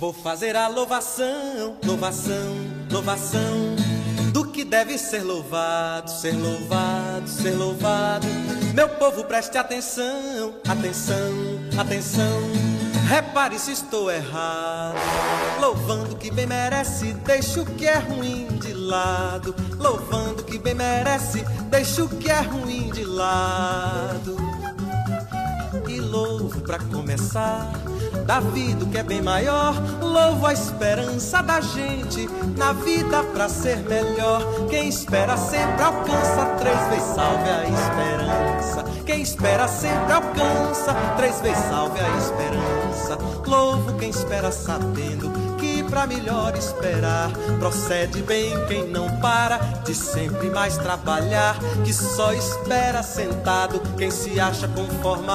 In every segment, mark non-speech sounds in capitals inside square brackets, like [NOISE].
Vou fazer a louvação, louvação, louvação do que deve ser louvado, ser louvado, ser louvado. Meu povo, preste atenção, atenção, atenção. Repare se estou errado. Louvando que bem merece, deixa o que é ruim de lado. Louvando que bem merece, deixa o que é ruim de lado. E louvo para começar da vida que é bem maior. Louvo a esperança da gente na vida pra ser melhor. Quem espera sempre alcança, três vezes salve a esperança. Quem espera sempre alcança, três vezes salve a esperança. Louvo quem espera sabendo que pra melhor esperar procede bem quem não para de sempre mais trabalhar, que só espera sentado quem se acha conformado.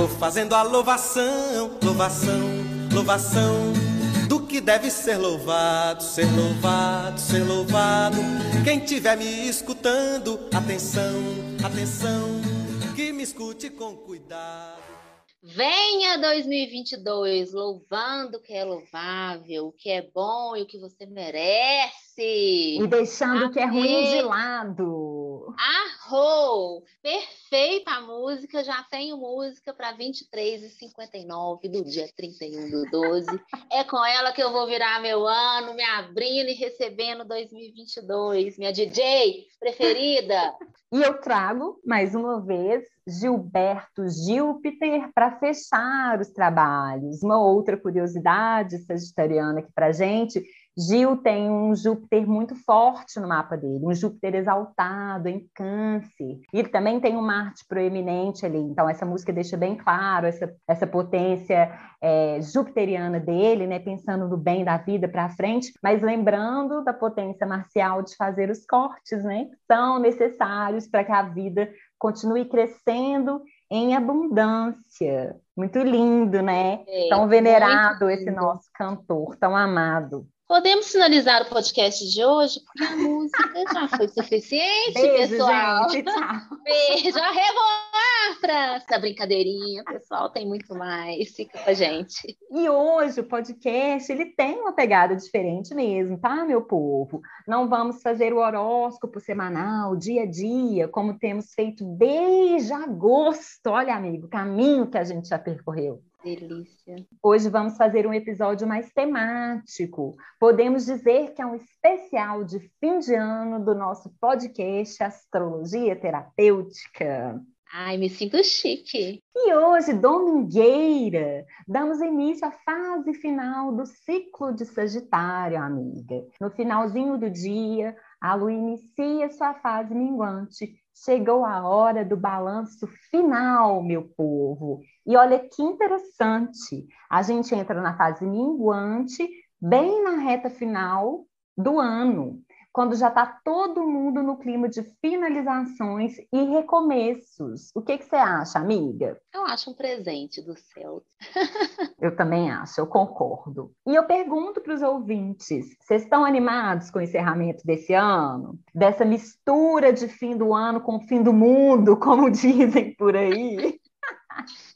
Vou fazendo a louvação, louvação, louvação do que deve ser louvado, ser louvado, ser louvado. Quem tiver me escutando, atenção, atenção, que me escute com cuidado. Venha 2022 louvando o que é louvável, o que é bom e o que você merece. E deixando o que é ruim de lado. Arrou! Perfeita a música, já tenho música para 23 e 59 do dia 31 do 12. é com ela que eu vou virar meu ano, me abrindo e recebendo 2022, minha DJ preferida. e eu trago mais uma vez Gilberto Júpiter para fechar os trabalhos. Uma outra curiosidade sagitariana aqui para gente Gil tem um Júpiter muito forte no mapa dele, um Júpiter exaltado em câncer. E também tem um Marte proeminente ali. Então, essa música deixa bem claro essa, essa potência é, jupiteriana dele, né? Pensando no bem da vida para frente, mas lembrando da potência marcial de fazer os cortes, né? São necessários para que a vida continue crescendo em abundância. Muito lindo, né? É, tão venerado esse nosso cantor, tão amado. Podemos finalizar o podcast de hoje, porque a música já foi suficiente, Beijo, pessoal. Gente, tchau. Beijo, arrevoar, França. Brincadeirinha, pessoal, tem muito mais. Fica com a gente. E hoje o podcast ele tem uma pegada diferente mesmo, tá, meu povo? Não vamos fazer o horóscopo semanal, dia a dia, como temos feito desde agosto. Olha, amigo, o caminho que a gente já percorreu. Delícia. Hoje vamos fazer um episódio mais temático. Podemos dizer que é um especial de fim de ano do nosso podcast Astrologia Terapêutica. Ai, me sinto chique. E hoje, domingueira, damos início à fase final do ciclo de Sagitário, amiga. No finalzinho do dia, a lua inicia sua fase minguante. Chegou a hora do balanço final, meu povo. E olha que interessante, a gente entra na fase minguante, bem na reta final do ano quando já está todo mundo no clima de finalizações e recomeços. O que, que você acha, amiga? Eu acho um presente do céu. [LAUGHS] eu também acho, eu concordo. E eu pergunto para os ouvintes: vocês estão animados com o encerramento desse ano? Dessa mistura de fim do ano com fim do mundo, como [LAUGHS] dizem por aí? [LAUGHS]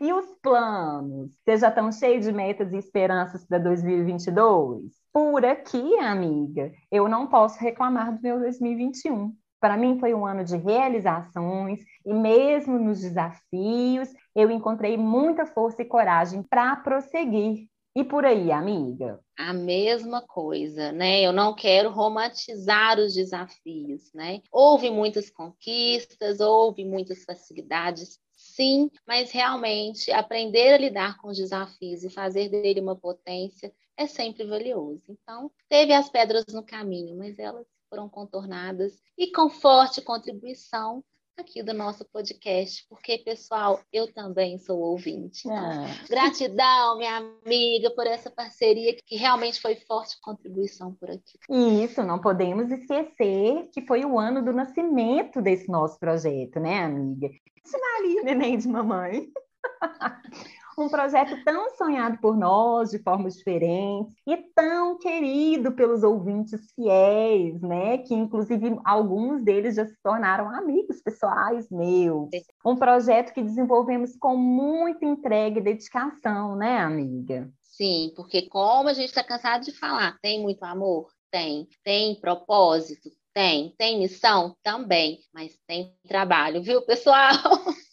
E os planos? Vocês já estão cheios de metas e esperanças para 2022? Por aqui, amiga, eu não posso reclamar do meu 2021. Para mim foi um ano de realizações e mesmo nos desafios, eu encontrei muita força e coragem para prosseguir. E por aí, amiga? A mesma coisa, né? Eu não quero romantizar os desafios, né? Houve muitas conquistas, houve muitas facilidades, sim, mas realmente aprender a lidar com os desafios e fazer dele uma potência é sempre valioso. Então, teve as pedras no caminho, mas elas foram contornadas e com forte contribuição aqui do nosso podcast, porque, pessoal, eu também sou ouvinte. Ah. Gratidão, minha amiga, por essa parceria que realmente foi forte contribuição por aqui. Isso, não podemos esquecer que foi o ano do nascimento desse nosso projeto, né, amiga? Vale, neném de mamãe. [LAUGHS] um projeto tão sonhado por nós de formas diferentes e tão querido pelos ouvintes fiéis, né? Que inclusive alguns deles já se tornaram amigos pessoais meus. Um projeto que desenvolvemos com muita entrega e dedicação, né, amiga? Sim, porque como a gente está cansado de falar, tem muito amor? Tem. Tem propósito? Tem. Tem missão? Também. Mas tem trabalho, viu, pessoal? [LAUGHS]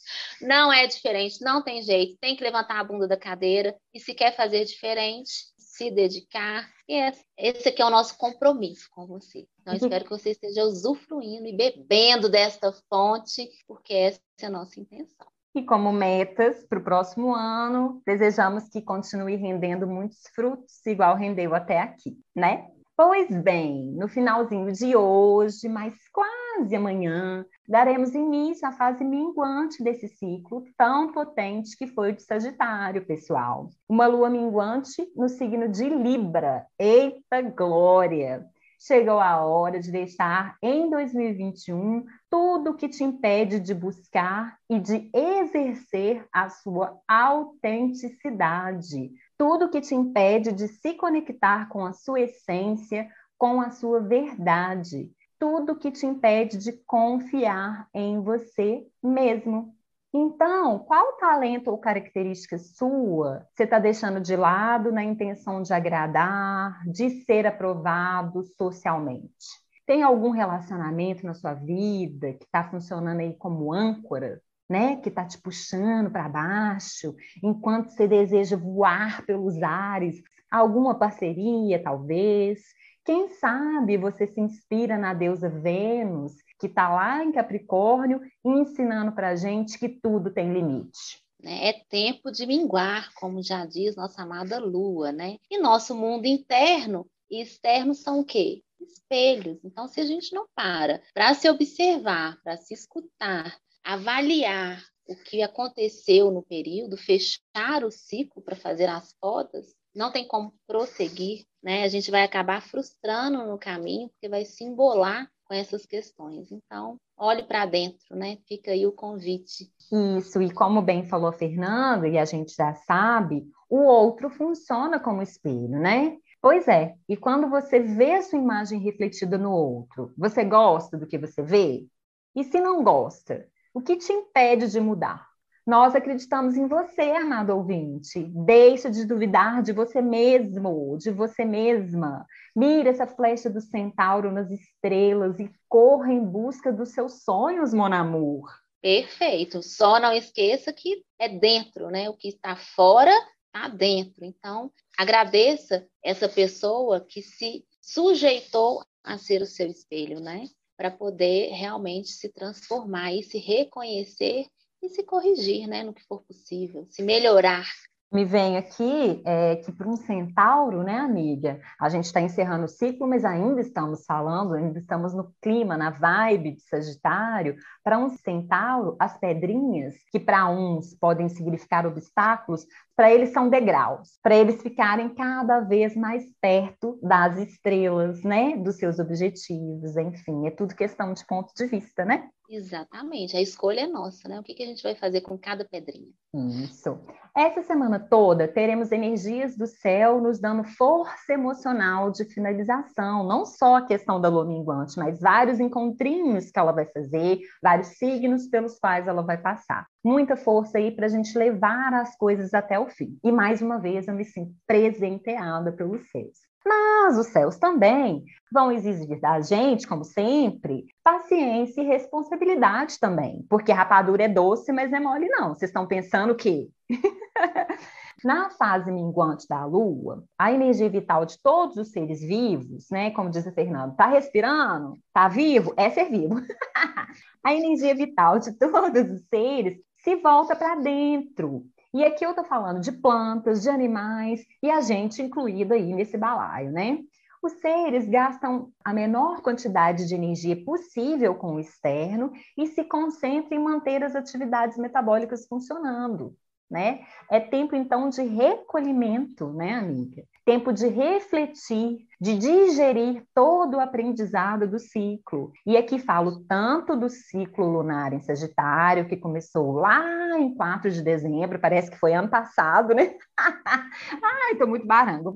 Não é diferente, não tem jeito. Tem que levantar a bunda da cadeira e se quer fazer diferente, se dedicar. E esse aqui é o nosso compromisso com você. Então, [LAUGHS] espero que você esteja usufruindo e bebendo desta fonte, porque essa é a nossa intenção. E como metas para o próximo ano, desejamos que continue rendendo muitos frutos, igual rendeu até aqui, né? Pois bem, no finalzinho de hoje, mas quase amanhã, daremos início à fase minguante desse ciclo tão potente que foi o de Sagitário, pessoal. Uma lua minguante no signo de Libra. Eita glória! Chegou a hora de deixar em 2021 tudo que te impede de buscar e de exercer a sua autenticidade, tudo que te impede de se conectar com a sua essência, com a sua verdade, tudo que te impede de confiar em você mesmo. Então, qual talento ou característica sua você está deixando de lado na intenção de agradar, de ser aprovado socialmente? Tem algum relacionamento na sua vida que está funcionando aí como âncora, né? Que está te puxando para baixo, enquanto você deseja voar pelos ares? Alguma parceria, talvez? Quem sabe você se inspira na deusa Vênus que está lá em Capricórnio, ensinando para a gente que tudo tem limite. Né? É tempo de minguar, como já diz nossa amada Lua, né? E nosso mundo interno e externo são o quê? Espelhos. Então, se a gente não para para se observar, para se escutar, avaliar o que aconteceu no período, fechar o ciclo para fazer as fotos, não tem como prosseguir, né? A gente vai acabar frustrando no caminho, porque vai se embolar com essas questões. Então, olhe para dentro, né? Fica aí o convite. Isso, e como bem falou a Fernanda, e a gente já sabe, o outro funciona como espelho, né? Pois é, e quando você vê a sua imagem refletida no outro, você gosta do que você vê? E se não gosta, o que te impede de mudar? Nós acreditamos em você, amado ouvinte. Deixa de duvidar de você mesmo, de você mesma. Mira essa flecha do centauro nas estrelas e corra em busca dos seus sonhos, mon amour. Perfeito. Só não esqueça que é dentro, né? O que está fora está dentro. Então, agradeça essa pessoa que se sujeitou a ser o seu espelho, né? Para poder realmente se transformar e se reconhecer e se corrigir, né, no que for possível, se melhorar me vem aqui é, que para um centauro, né, amiga? A gente está encerrando o ciclo, mas ainda estamos falando, ainda estamos no clima, na vibe de Sagitário. Para um centauro, as pedrinhas, que para uns podem significar obstáculos, para eles são degraus, para eles ficarem cada vez mais perto das estrelas, né? Dos seus objetivos, enfim, é tudo questão de ponto de vista, né? Exatamente, a escolha é nossa, né? O que, que a gente vai fazer com cada pedrinha? Isso. Essa semana toda teremos energias do céu nos dando força emocional de finalização, não só a questão da lua minguante, mas vários encontrinhos que ela vai fazer, vários signos pelos quais ela vai passar. Muita força aí para a gente levar as coisas até o fim. E mais uma vez eu me sinto presenteada pelos céus. Mas os céus também vão exigir da gente, como sempre, paciência e responsabilidade também. Porque rapadura é doce, mas não é mole, não. Vocês estão pensando que. [LAUGHS] Na fase minguante da Lua, a energia vital de todos os seres vivos, né? Como diz o Fernando, tá respirando? Tá vivo? É ser vivo. [LAUGHS] a energia vital de todos os seres se volta para dentro. E aqui eu estou falando de plantas, de animais e a gente incluído aí nesse balaio, né? Os seres gastam a menor quantidade de energia possível com o externo e se concentram em manter as atividades metabólicas funcionando né? É tempo então de recolhimento, né, amiga? Tempo de refletir, de digerir todo o aprendizado do ciclo. E aqui falo tanto do ciclo lunar em Sagitário, que começou lá em 4 de dezembro, parece que foi ano passado, né? [LAUGHS] Ai, tô muito barango,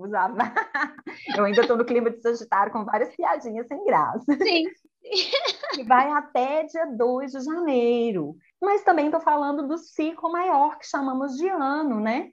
Eu ainda tô no clima de Sagitário com várias piadinhas sem graça. Sim. E vai até dia 2 de janeiro mas também estou falando do ciclo maior que chamamos de ano, né?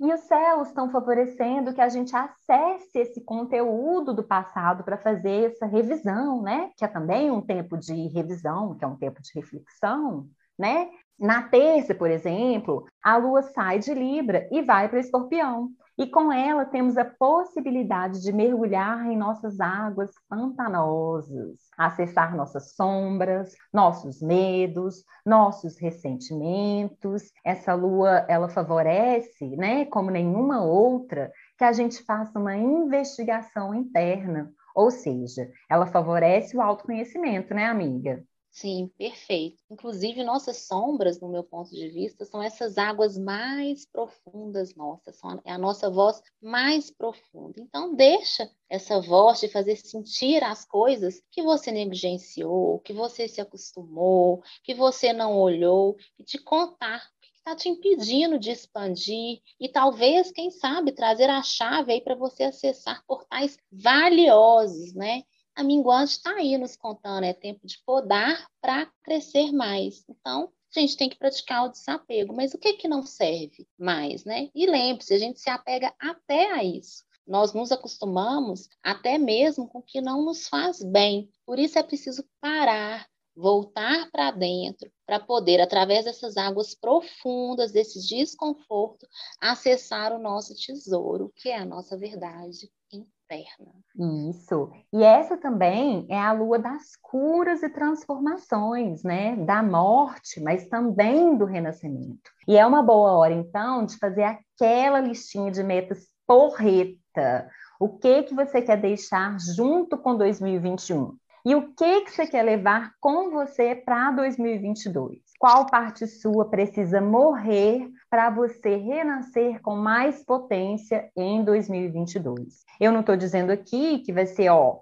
E os céus estão favorecendo que a gente acesse esse conteúdo do passado para fazer essa revisão, né? Que é também um tempo de revisão, que é um tempo de reflexão, né? Na terça, por exemplo, a lua sai de Libra e vai para Escorpião. E com ela temos a possibilidade de mergulhar em nossas águas pantanosas, acessar nossas sombras, nossos medos, nossos ressentimentos. Essa lua, ela favorece, né, como nenhuma outra, que a gente faça uma investigação interna, ou seja, ela favorece o autoconhecimento, né, amiga? Sim, perfeito. Inclusive, nossas sombras, no meu ponto de vista, são essas águas mais profundas nossas, são é a nossa voz mais profunda. Então, deixa essa voz de fazer sentir as coisas que você negligenciou, que você se acostumou, que você não olhou, e te contar está te impedindo de expandir e talvez, quem sabe, trazer a chave aí para você acessar portais valiosos, né? A minguante está aí nos contando, é tempo de podar para crescer mais. Então, a gente tem que praticar o desapego. Mas o que que não serve mais, né? E lembre-se, a gente se apega até a isso. Nós nos acostumamos até mesmo com o que não nos faz bem. Por isso é preciso parar, voltar para dentro, para poder, através dessas águas profundas, desse desconforto, acessar o nosso tesouro, que é a nossa verdade Isso. E essa também é a lua das curas e transformações, né? Da morte, mas também do renascimento. E é uma boa hora, então, de fazer aquela listinha de metas porreta. O que que você quer deixar junto com 2021? E o que que você quer levar com você para 2022? Qual parte sua precisa morrer para você renascer com mais potência em 2022? Eu não estou dizendo aqui que vai ser, ó,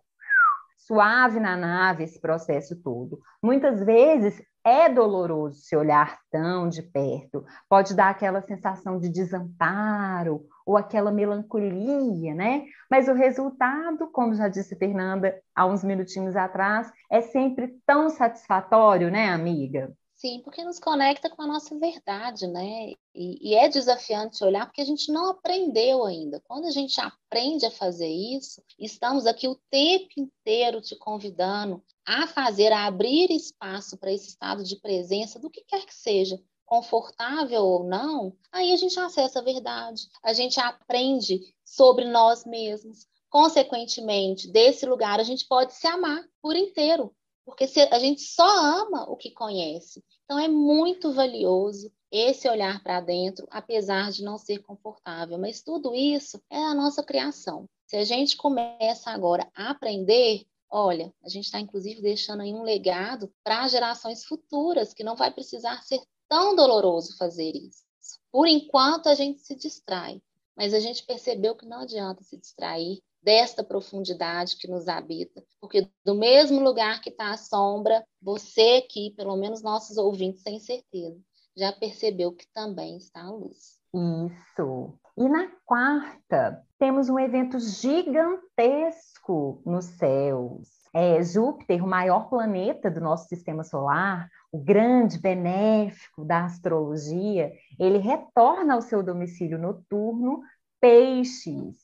suave na nave esse processo todo. Muitas vezes é doloroso se olhar tão de perto, pode dar aquela sensação de desamparo ou aquela melancolia, né? Mas o resultado, como já disse Fernanda há uns minutinhos atrás, é sempre tão satisfatório, né, amiga? Sim, porque nos conecta com a nossa verdade, né? E, e, é desafiante olhar porque a gente não aprendeu ainda. Quando a gente aprende a fazer isso, estamos aqui o tempo inteiro te convidando a fazer, a abrir espaço para esse estado de presença do que quer que seja, confortável ou não, aí a gente acessa a verdade, a gente aprende sobre nós mesmos. Consequentemente, desse lugar, a gente pode se amar por inteiro, porque a gente só ama o que conhece. Então é muito valioso esse olhar para dentro, apesar de não ser confortável. Mas tudo isso é a nossa criação. Se a gente começa agora a aprender, olha, a gente está inclusive deixando aí um legado para gerações futuras que não vai precisar ser tão doloroso fazer isso. Por enquanto a gente se distrai, mas a gente percebeu que não adianta se distrair desta profundidade que nos habita, porque do mesmo lugar que está a sombra, você aqui, pelo menos nossos ouvintes têm certeza, já percebeu que também está a luz. Isso. E na quarta, temos um evento gigantesco nos céus. É Júpiter, o maior planeta do nosso sistema solar, o grande benéfico da astrologia, ele retorna ao seu domicílio noturno, Peixes,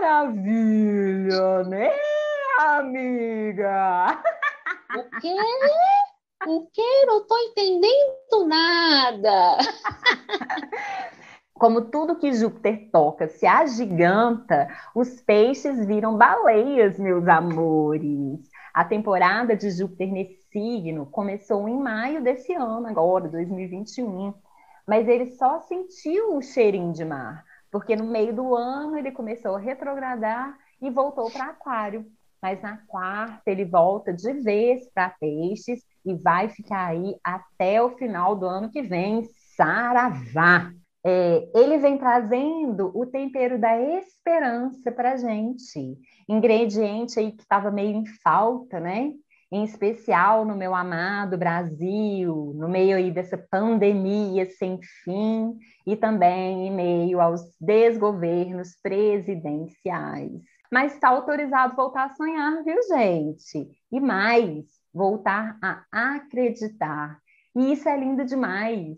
maravilha, né, amiga? O quê? O quê? Não estou entendendo nada. Como tudo que Júpiter toca se agiganta, os peixes viram baleias, meus amores. A temporada de Júpiter nesse signo começou em maio desse ano, agora, 2021. Mas ele só sentiu o cheirinho de mar porque no meio do ano ele começou a retrogradar e voltou para Aquário. Mas na quarta ele volta de vez para Peixes e vai ficar aí até o final do ano que vem. Saravá! É, ele vem trazendo o tempero da esperança para gente, ingrediente aí que estava meio em falta, né? Em especial no meu amado Brasil, no meio aí dessa pandemia sem fim e também em meio aos desgovernos presidenciais. Mas está autorizado voltar a sonhar, viu, gente? E mais, voltar a acreditar. E isso é lindo demais.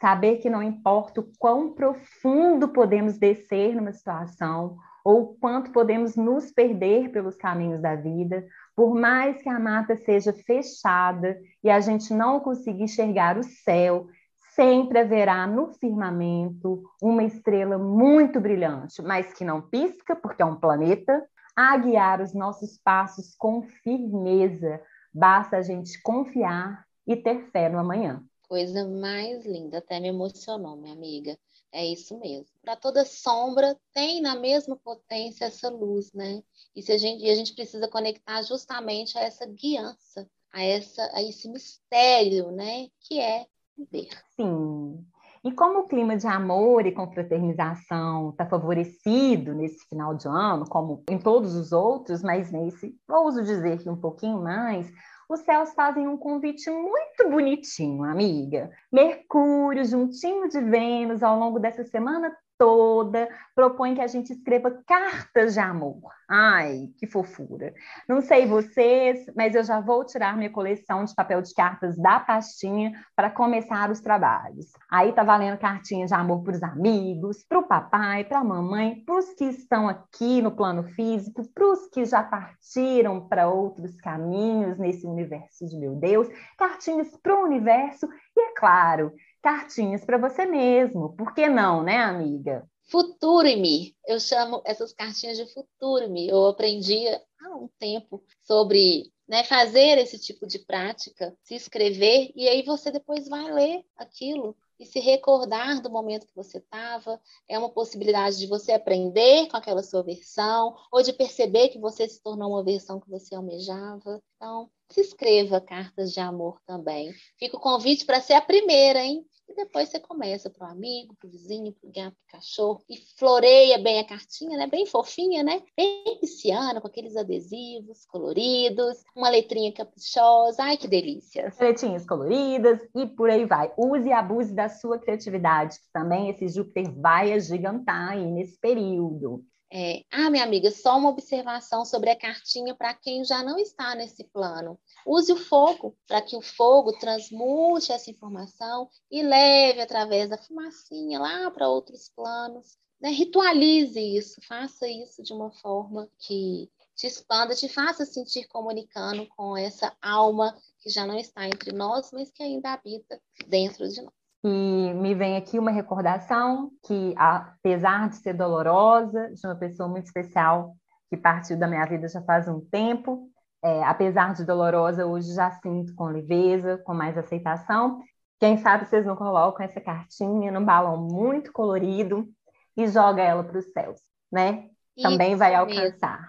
Saber que não importa o quão profundo podemos descer numa situação, ou quanto podemos nos perder pelos caminhos da vida, por mais que a mata seja fechada e a gente não consiga enxergar o céu, sempre haverá no firmamento uma estrela muito brilhante, mas que não pisca, porque é um planeta, a guiar os nossos passos com firmeza. Basta a gente confiar e ter fé no amanhã. Coisa mais linda, até me emocionou, minha amiga. É isso mesmo. Para toda sombra tem na mesma potência essa luz, né? E, se a gente, a gente precisa conectar justamente a essa guiança, a, essa, a esse mistério, né? Que é ver. Sim. E como o clima de amor e confraternização está favorecido nesse final de ano, como em todos os outros, mas nesse, ouso dizer que um pouquinho mais, os céus fazem um convite muito bonitinho, amiga. Mercúrio, juntinho de Vênus, ao longo dessa semana toda propõe que a gente escreva cartas de amor. Ai, que fofura. Não sei vocês, mas eu já vou tirar minha coleção de papel de cartas da pastinha para começar os trabalhos. Aí tá valendo cartinhas de amor para os amigos, para o papai, para a mamãe, para os que estão aqui no plano físico, para os que já partiram para outros caminhos nesse universo de meu Deus, cartinhas para o universo e, é claro, cartinhas para você mesmo. Por que não, né, amiga? Futuro-me. Eu chamo essas cartinhas de futuro-me. Eu aprendi há um tempo sobre né, fazer esse tipo de prática, se escrever, e aí você depois vai ler aquilo e se recordar do momento que você estava. É uma possibilidade de você aprender com aquela sua versão, ou de perceber que você se tornou uma versão que você almejava. Então, escreva cartas de amor também. Fica o convite para ser a primeira, hein? E depois você começa para o amigo, para o vizinho, para o gato, para o cachorro, e floreia bem a cartinha, né? Bem fofinha, né? Bem pisciana, com aqueles adesivos coloridos, uma letrinha caprichosa. Ai, que delícia! Letrinhas coloridas e por aí vai. Use e abuse da sua criatividade, que também esse Júpiter vai agigantar aí nesse período. É, ah, minha amiga, só uma observação sobre a cartinha para quem já não está nesse plano. Use o fogo para que o fogo transmute essa informação e leve através da fumacinha lá para outros planos. Né? Ritualize isso, faça isso de uma forma que te expanda, te faça sentir comunicando com essa alma que já não está entre nós, mas que ainda habita dentro de nós. E me vem aqui uma recordação que, apesar de ser dolorosa, de uma pessoa muito especial que partiu da minha vida já faz um tempo, é, apesar de dolorosa, hoje já sinto com leveza, com mais aceitação. Quem sabe vocês não colocam essa cartinha num balão muito colorido e joga ela para os céus, né? Isso Também vai alcançar.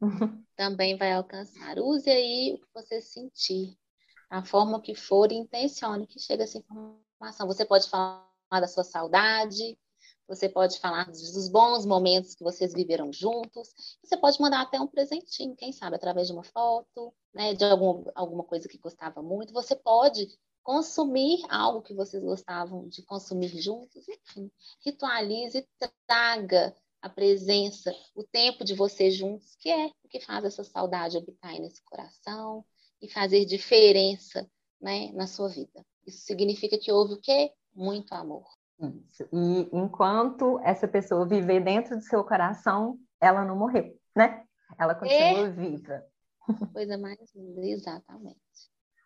[LAUGHS] Também vai alcançar. Use aí o que você sentir, a forma que for, e intencione que chegue essa informação informação. Você pode falar da sua saudade, você pode falar dos bons momentos que vocês viveram juntos. Você pode mandar até um presentinho, quem sabe, através de uma foto, né, de algum, alguma coisa que gostava muito. Você pode consumir algo que vocês gostavam de consumir juntos. Enfim, ritualize, traga a presença, o tempo de vocês juntos, que é o que faz essa saudade habitar nesse coração e fazer diferença né, na sua vida. Isso significa que houve o quê? Muito amor. Isso. E enquanto essa pessoa viver dentro do seu coração, ela não morreu, né? Ela continua é. viva. Coisa mais linda, exatamente.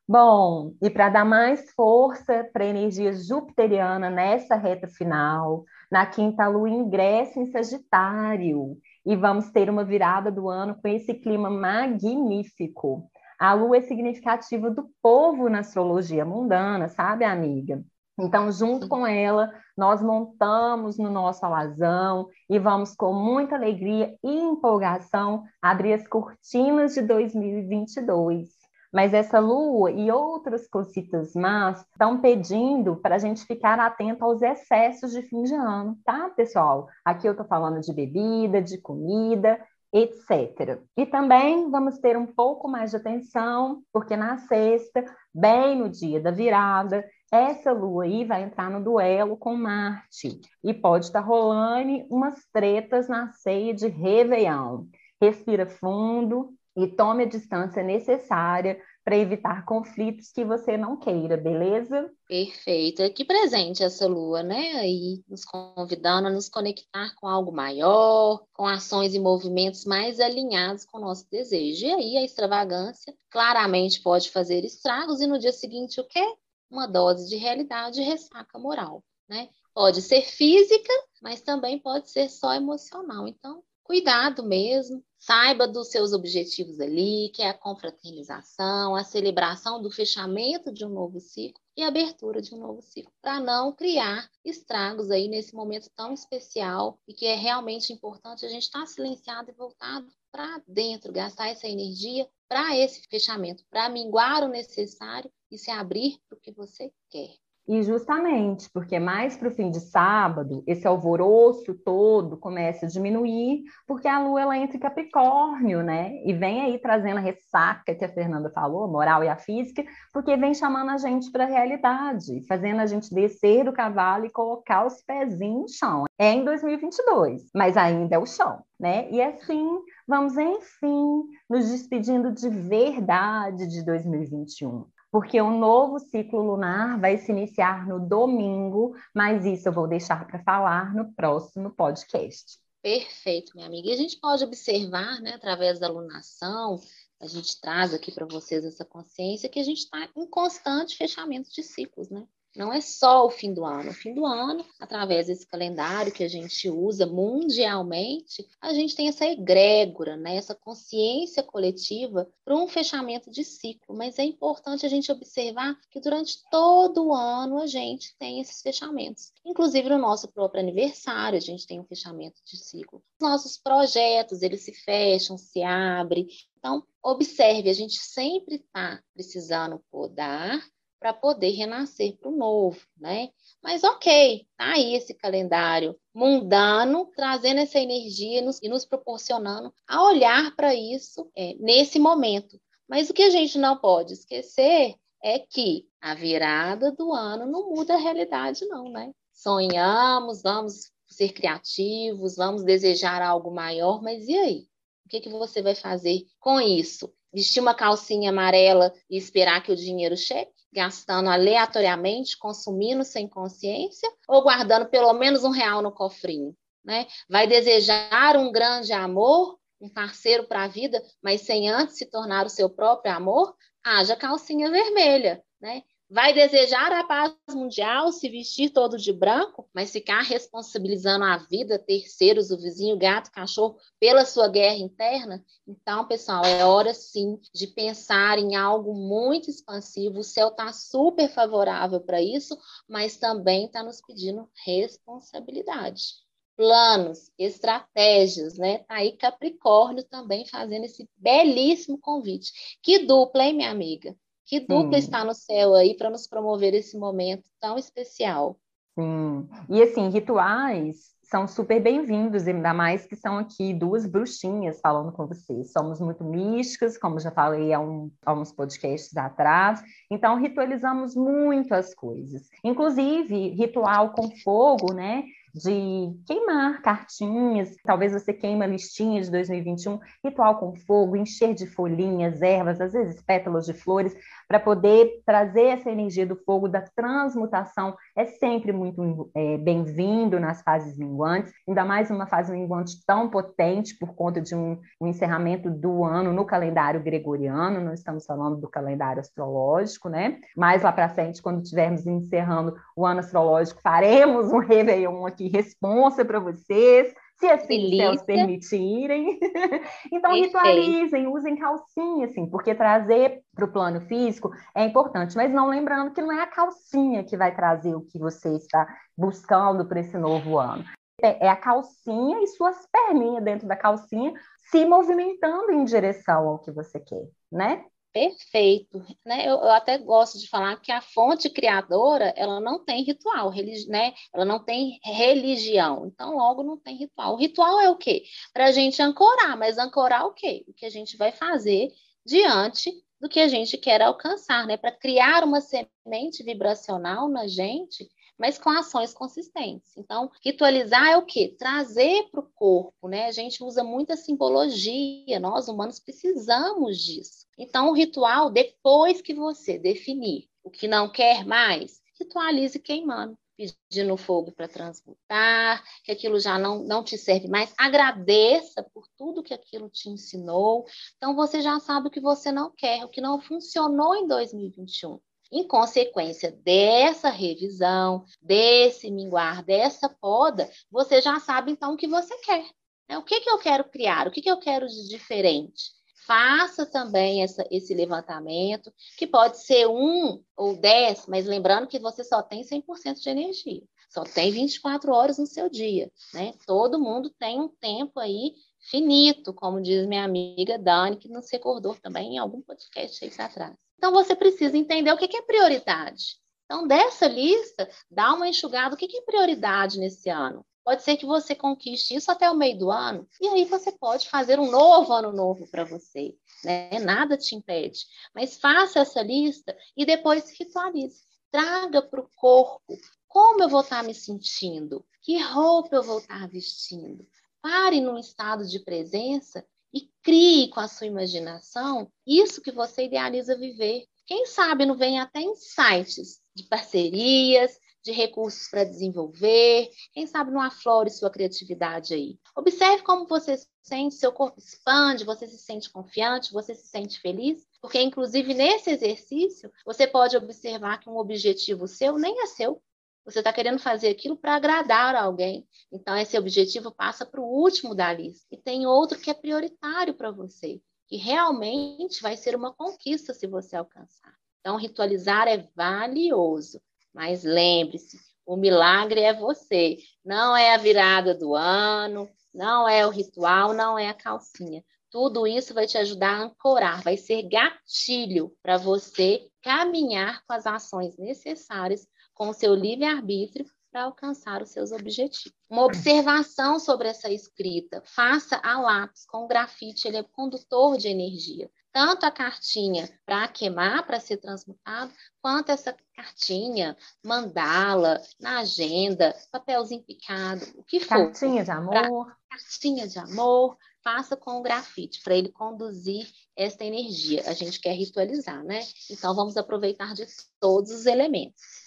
Bom, e para dar mais força para a energia jupiteriana nessa reta final, na quinta lua ingressa em Sagitário e vamos ter uma virada do ano com esse clima magnífico. A lua é significativa do povo na astrologia mundana, sabe, amiga? Então, junto com ela, nós montamos no nosso alazão e vamos com muita alegria e empolgação abrir as cortinas de 2022. Mas essa lua e outras cositas más estão pedindo para a gente ficar atento aos excessos de fim de ano, tá, pessoal? Aqui eu estou falando de bebida, de comida etc. E também vamos ter um pouco mais de atenção, porque na sexta, bem no dia da virada, essa lua aí vai entrar no duelo com Marte e pode estar rolando umas tretas na ceia de Réveillon. Respira fundo e tome a distância necessária para evitar conflitos que você não queira, beleza? Perfeito. Aqui presente essa lua, né? Aí nos convidando a nos conectar com algo maior, com ações e movimentos mais alinhados com o nosso desejo. E aí a extravagância claramente pode fazer estragos e no dia seguinte o quê? Uma dose de realidade e ressaca moral, né? Pode ser física, mas também pode ser só emocional. Então, cuidado mesmo, saiba dos seus objetivos ali, que é a confraternização, a celebração do fechamento de um novo ciclo e abertura de um novo ciclo, para não criar estragos aí nesse momento tão especial e que é realmente importante a gente estar tá silenciado e voltado para dentro, gastar essa energia para esse fechamento, para minguar o necessário e se abrir para o que você quer. E justamente porque mais para o fim de sábado, esse alvoroço todo começa a diminuir, porque a lua ela entra em Capricórnio, né? E vem aí trazendo a ressaca que a Fernanda falou, a moral e a física, porque vem chamando a gente para a realidade, fazendo a gente descer do cavalo e colocar os pezinhos no chão. É em 2022, mas ainda é o chão, né? E assim, vamos enfim nos despedindo de verdade de 2021 porque o novo ciclo lunar vai se iniciar no domingo, mas isso eu vou deixar para falar no próximo podcast. Perfeito, minha amiga. E a gente pode observar, né, através da lunação, a gente traz aqui para vocês essa consciência que a gente está em constante fechamento de ciclos, né? Não é só o fim do ano. O fim do ano, através desse calendário que a gente usa mundialmente, a gente tem essa egrégora, né? essa consciência coletiva para um fechamento de ciclo. Mas é importante a gente observar que durante todo o ano a gente tem esses fechamentos. Inclusive no nosso próprio aniversário, a gente tem um fechamento de ciclo. Os nossos projetos, eles se fecham, se abrem. Então, observe, a gente sempre está precisando podar para poder renascer para o novo, né? Mas ok, tá aí esse calendário mundano, trazendo essa energia nos, e nos proporcionando a olhar para isso é, nesse momento. Mas o que a gente não pode esquecer é que a virada do ano não muda a realidade, não, né? Sonhamos, vamos ser criativos, vamos desejar algo maior, mas e aí? O que, que você vai fazer com isso? Vestir uma calcinha amarela e esperar que o dinheiro chegue? Gastando aleatoriamente, consumindo sem consciência, ou guardando pelo menos um real no cofrinho? Né? Vai desejar um grande amor, um parceiro para a vida, mas sem antes se tornar o seu próprio amor? Haja calcinha vermelha. Né? Vai desejar a paz mundial, se vestir todo de branco, mas ficar responsabilizando a vida, terceiros, o vizinho, o gato, o cachorro, pela sua guerra interna? Então, pessoal, é hora sim de pensar em algo muito expansivo. O céu está super favorável para isso, mas também está nos pedindo responsabilidade planos, estratégias, né? Tá aí Capricórnio também fazendo esse belíssimo convite. Que dupla, hein, minha amiga? Que dupla Sim. está no céu aí para nos promover esse momento tão especial? Sim. E assim, rituais são super bem-vindos, ainda mais que são aqui duas bruxinhas falando com vocês. Somos muito místicas, como já falei há, um, há uns podcasts atrás, então ritualizamos muito as coisas. Inclusive, ritual com fogo, né? De queimar cartinhas, talvez você queima listinhas de 2021, ritual com fogo, encher de folhinhas, ervas, às vezes pétalas de flores, para poder trazer essa energia do fogo, da transmutação, é sempre muito é, bem-vindo nas fases minguantes, ainda mais uma fase minguante tão potente por conta de um, um encerramento do ano no calendário gregoriano, não estamos falando do calendário astrológico, né? Mais lá para frente, quando estivermos encerrando o ano astrológico, faremos um [LAUGHS] Réveillon aqui, responsa para vocês, se assim os céus permitirem. [LAUGHS] então, Perfeito. ritualizem, usem calcinha, assim, porque trazer para o plano físico é importante, mas não lembrando que não é a calcinha que vai trazer o que você está buscando para esse novo ano. É, é a calcinha e suas perninhas dentro da calcinha se movimentando em direção ao que você quer, né? Perfeito, né? Eu, eu, até gosto de falar que a fonte criadora ela não tem ritual, né? Ela não tem religião, então logo não tem ritual. O ritual é o quê? Para a gente ancorar, mas ancorar o quê? O que a gente vai fazer diante do que a gente quer alcançar, né? Para criar uma semente vibracional na gente mas com ações consistentes. Então, ritualizar é o quê? Trazer para o corpo, né? A gente usa muita simbologia, nós humanos precisamos disso. Então, o ritual, depois que você definir o que não quer mais, ritualize queimando pedindo fogo para transmutar, que aquilo já não, não te serve mais. Agradeça por tudo que aquilo te ensinou. Então, você já sabe o que você não quer, o que não funcionou em 2021. Em consequência dessa revisão, desse minguar, dessa poda, você já sabe então o que você quer. Né? O que, que eu quero criar? O que, que eu quero de diferente? Faça também essa, esse levantamento, que pode ser um ou dez, mas lembrando que você só tem 100% de energia, só tem 24 horas no seu dia, né? Todo mundo tem um tempo aí finito, como diz minha amiga Dani, que nos recordou também em algum podcast aí atrás. Então, você precisa entender o que é prioridade. Então, dessa lista, dá uma enxugada. O que é prioridade nesse ano? Pode ser que você conquiste isso até o meio do ano, e aí você pode fazer um novo ano novo para você. Né? Nada te impede. Mas faça essa lista e depois ritualize. Traga para o corpo como eu vou estar me sentindo, que roupa eu vou estar vestindo. Pare num estado de presença e crie com a sua imaginação isso que você idealiza viver. Quem sabe não vem até insights de parcerias, de recursos para desenvolver, quem sabe não aflore sua criatividade aí. Observe como você se sente, seu corpo expande, você se sente confiante, você se sente feliz, porque inclusive nesse exercício você pode observar que um objetivo seu nem é seu. Você está querendo fazer aquilo para agradar alguém. Então, esse objetivo passa para o último da lista. E tem outro que é prioritário para você, que realmente vai ser uma conquista se você alcançar. Então, ritualizar é valioso. Mas lembre-se, o milagre é você, não é a virada do ano, não é o ritual, não é a calcinha. Tudo isso vai te ajudar a ancorar, vai ser gatilho para você caminhar com as ações necessárias, com o seu livre-arbítrio para alcançar os seus objetivos. Uma observação sobre essa escrita, faça a lápis com grafite, ele é condutor de energia tanto a cartinha para queimar, para ser transmutado, quanto essa cartinha, mandala, na agenda, papelzinho picado, o que for. Cartinha de amor. Pra, cartinha de amor, faça com o grafite, para ele conduzir essa energia. A gente quer ritualizar, né? Então, vamos aproveitar de todos os elementos.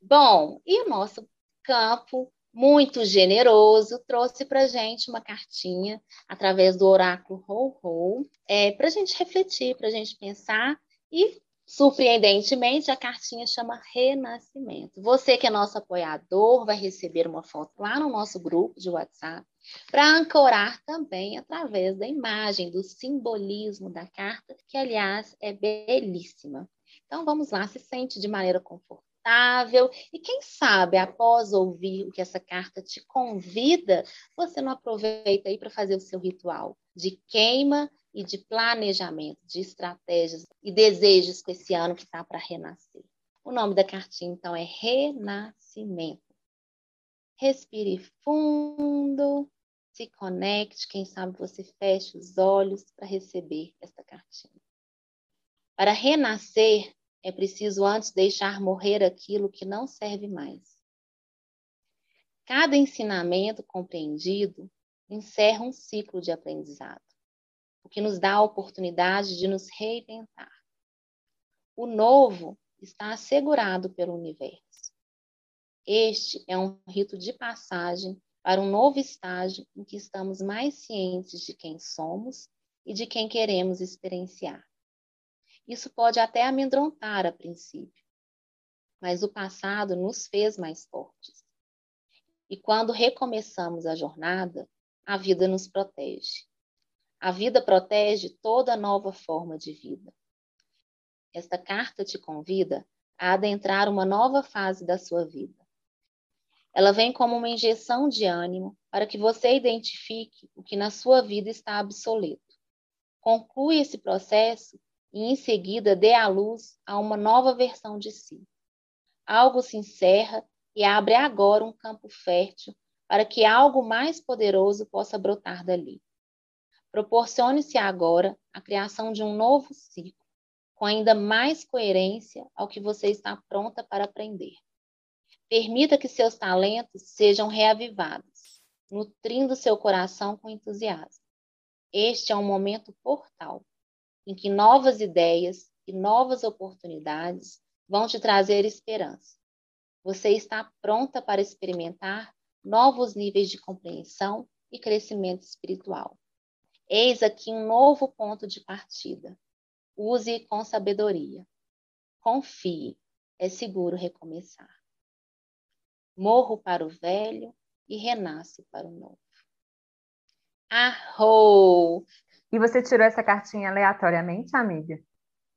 Bom, e o nosso campo muito generoso, trouxe para gente uma cartinha através do oráculo Ho Ho, é, para a gente refletir, para a gente pensar e Surpreendentemente, a cartinha chama Renascimento. Você que é nosso apoiador vai receber uma foto lá no nosso grupo de WhatsApp para ancorar também através da imagem, do simbolismo da carta, que aliás é belíssima. Então vamos lá, se sente de maneira confortável confortável. E quem sabe, após ouvir o que essa carta te convida, você não aproveita aí para fazer o seu ritual de queima e de planejamento, de estratégias e desejos com esse ano que está para renascer. O nome da cartinha, então, é Renascimento. Respire fundo, se conecte, quem sabe você feche os olhos para receber essa cartinha. Para renascer, é preciso antes deixar morrer aquilo que não serve mais. Cada ensinamento compreendido encerra um ciclo de aprendizado, o que nos dá a oportunidade de nos reinventar. O novo está assegurado pelo universo. Este é um rito de passagem para um novo estágio em que estamos mais cientes de quem somos e de quem queremos experienciar. Isso pode até amedrontar a princípio, mas o passado nos fez mais fortes. E quando recomeçamos a jornada, a vida nos protege. A vida protege toda nova forma de vida. Esta carta te convida a adentrar uma nova fase da sua vida. Ela vem como uma injeção de ânimo para que você identifique o que na sua vida está obsoleto. Conclui esse processo e em seguida dê à luz a uma nova versão de si. Algo se encerra e abre agora um campo fértil para que algo mais poderoso possa brotar dali. Proporcione-se agora a criação de um novo ciclo, com ainda mais coerência ao que você está pronta para aprender. Permita que seus talentos sejam reavivados, nutrindo seu coração com entusiasmo. Este é um momento portal em que novas ideias e novas oportunidades vão te trazer esperança. Você está pronta para experimentar novos níveis de compreensão e crescimento espiritual. Eis aqui um novo ponto de partida. Use com sabedoria. Confie, é seguro recomeçar. Morro para o velho e renasce para o novo. Arrou! E você tirou essa cartinha aleatoriamente, amiga?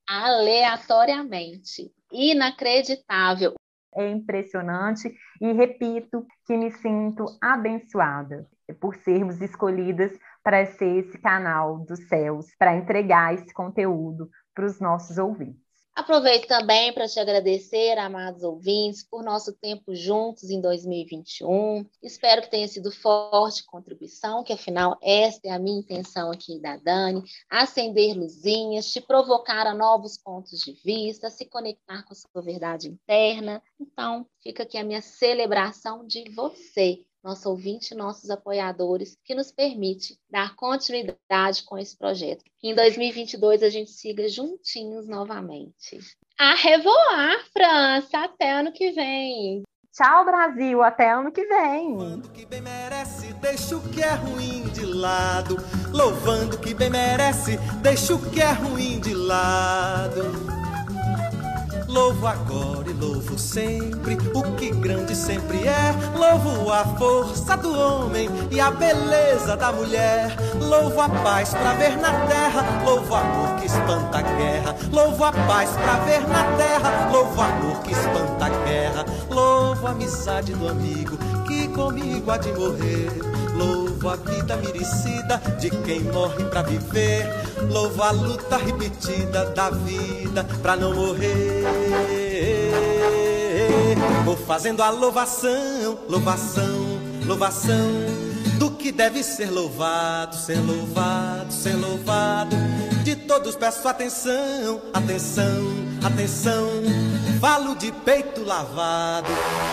Aleatoriamente. Inacreditável. É impressionante e repito que me sinto abençoada por sermos escolhidas para ser esse canal dos céus, para entregar esse conteúdo para os nossos ouvintes. Aproveito também para te agradecer, amados ouvintes, por nosso tempo juntos em 2021. Espero que tenha sido forte contribuição, que afinal esta é a minha intenção aqui da Dani, acender luzinhas, te provocar a novos pontos de vista, se conectar com a sua verdade interna. Então, fica aqui a minha celebração de você nosso ouvinte e nossos apoiadores, que nos permite dar continuidade com esse projeto. em 2022 a gente siga juntinhos novamente. A revoar, França, até ano que vem. Tchau, Brasil, até ano que vem. Louvando que bem merece, deixa o que é ruim de lado. Louvando que bem merece, deixa o que é ruim de lado. Louvo agora e louvo sempre o que grande sempre é. Louvo a força do homem e a beleza da mulher. Louvo a paz pra ver na terra. Louvo amor que espanta a guerra. Louvo a paz pra ver na terra. Louvo amor que espanta a guerra. Louvo a amizade do amigo que comigo há de morrer. Louvo a vida merecida de quem morre pra viver. Louvo a luta repetida da vida pra não morrer. Vou fazendo a louvação, louvação, louvação do que deve ser louvado, ser louvado, ser louvado. De todos peço atenção, atenção, atenção. Falo de peito lavado,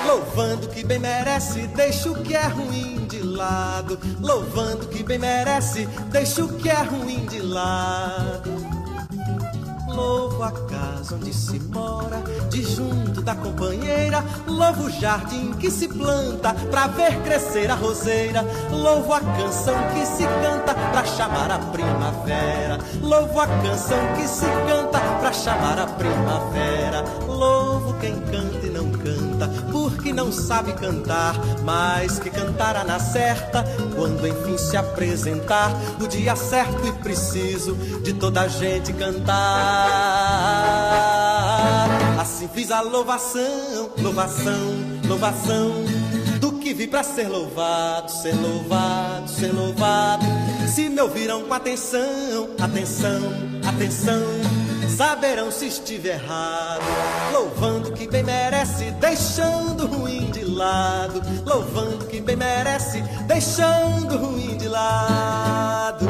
louvando que bem merece, deixo o que é ruim lado. Louvando que bem merece, deixo o que é ruim de lado. Louvo a casa onde se mora, de junto da companheira. Louvo o jardim que se planta pra ver crescer a roseira. Louvo a canção que se canta pra chamar a primavera. Louvo a canção que se canta pra chamar a primavera. Louvo quem canta e não canta, porque não sabe cantar, mas que cantará na certa quando enfim se apresentar o dia certo e preciso de toda a gente cantar. Assim fiz a louvação, louvação, louvação do que vi para ser louvado, ser louvado, ser louvado. Se me ouviram com atenção, atenção, atenção, saberão se estive errado. Louvando que bem merece, deixando ruim de lado. Louvando que bem merece, deixando ruim de lado.